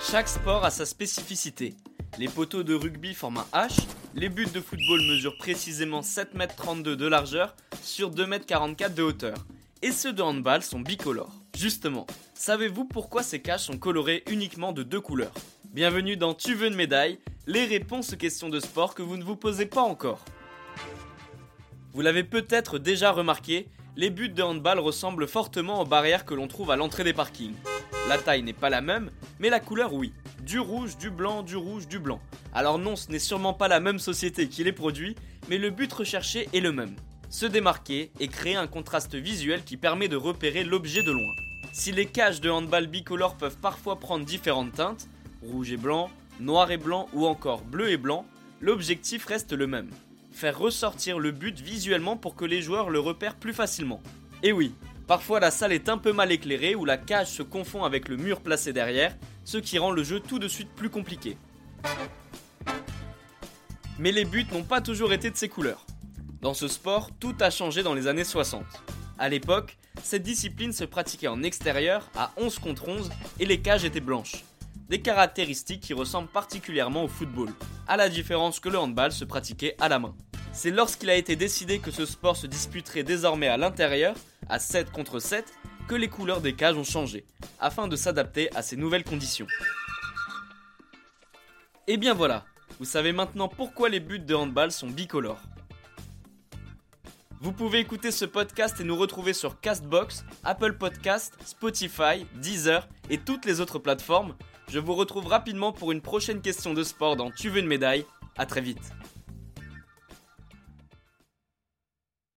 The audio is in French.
Chaque sport a sa spécificité. Les poteaux de rugby forment un H, les buts de football mesurent précisément 7,32 m de largeur sur 2,44 m de hauteur, et ceux de handball sont bicolores. Justement, savez-vous pourquoi ces cages sont colorées uniquement de deux couleurs? Bienvenue dans Tu veux une médaille, les réponses aux questions de sport que vous ne vous posez pas encore. Vous l'avez peut-être déjà remarqué, les buts de handball ressemblent fortement aux barrières que l'on trouve à l'entrée des parkings. La taille n'est pas la même, mais la couleur oui. Du rouge, du blanc, du rouge, du blanc. Alors non, ce n'est sûrement pas la même société qui les produit, mais le but recherché est le même. Se démarquer et créer un contraste visuel qui permet de repérer l'objet de loin. Si les cages de handball bicolores peuvent parfois prendre différentes teintes, rouge et blanc, noir et blanc ou encore bleu et blanc, l'objectif reste le même. Faire ressortir le but visuellement pour que les joueurs le repèrent plus facilement. Et oui, Parfois la salle est un peu mal éclairée ou la cage se confond avec le mur placé derrière, ce qui rend le jeu tout de suite plus compliqué. Mais les buts n'ont pas toujours été de ces couleurs. Dans ce sport, tout a changé dans les années 60. A l'époque, cette discipline se pratiquait en extérieur à 11 contre 11 et les cages étaient blanches. Des caractéristiques qui ressemblent particulièrement au football, à la différence que le handball se pratiquait à la main. C'est lorsqu'il a été décidé que ce sport se disputerait désormais à l'intérieur, à 7 contre 7, que les couleurs des cages ont changé, afin de s'adapter à ces nouvelles conditions. Et bien voilà, vous savez maintenant pourquoi les buts de handball sont bicolores. Vous pouvez écouter ce podcast et nous retrouver sur Castbox, Apple Podcast, Spotify, Deezer et toutes les autres plateformes. Je vous retrouve rapidement pour une prochaine question de sport dans Tu veux une médaille. A très vite.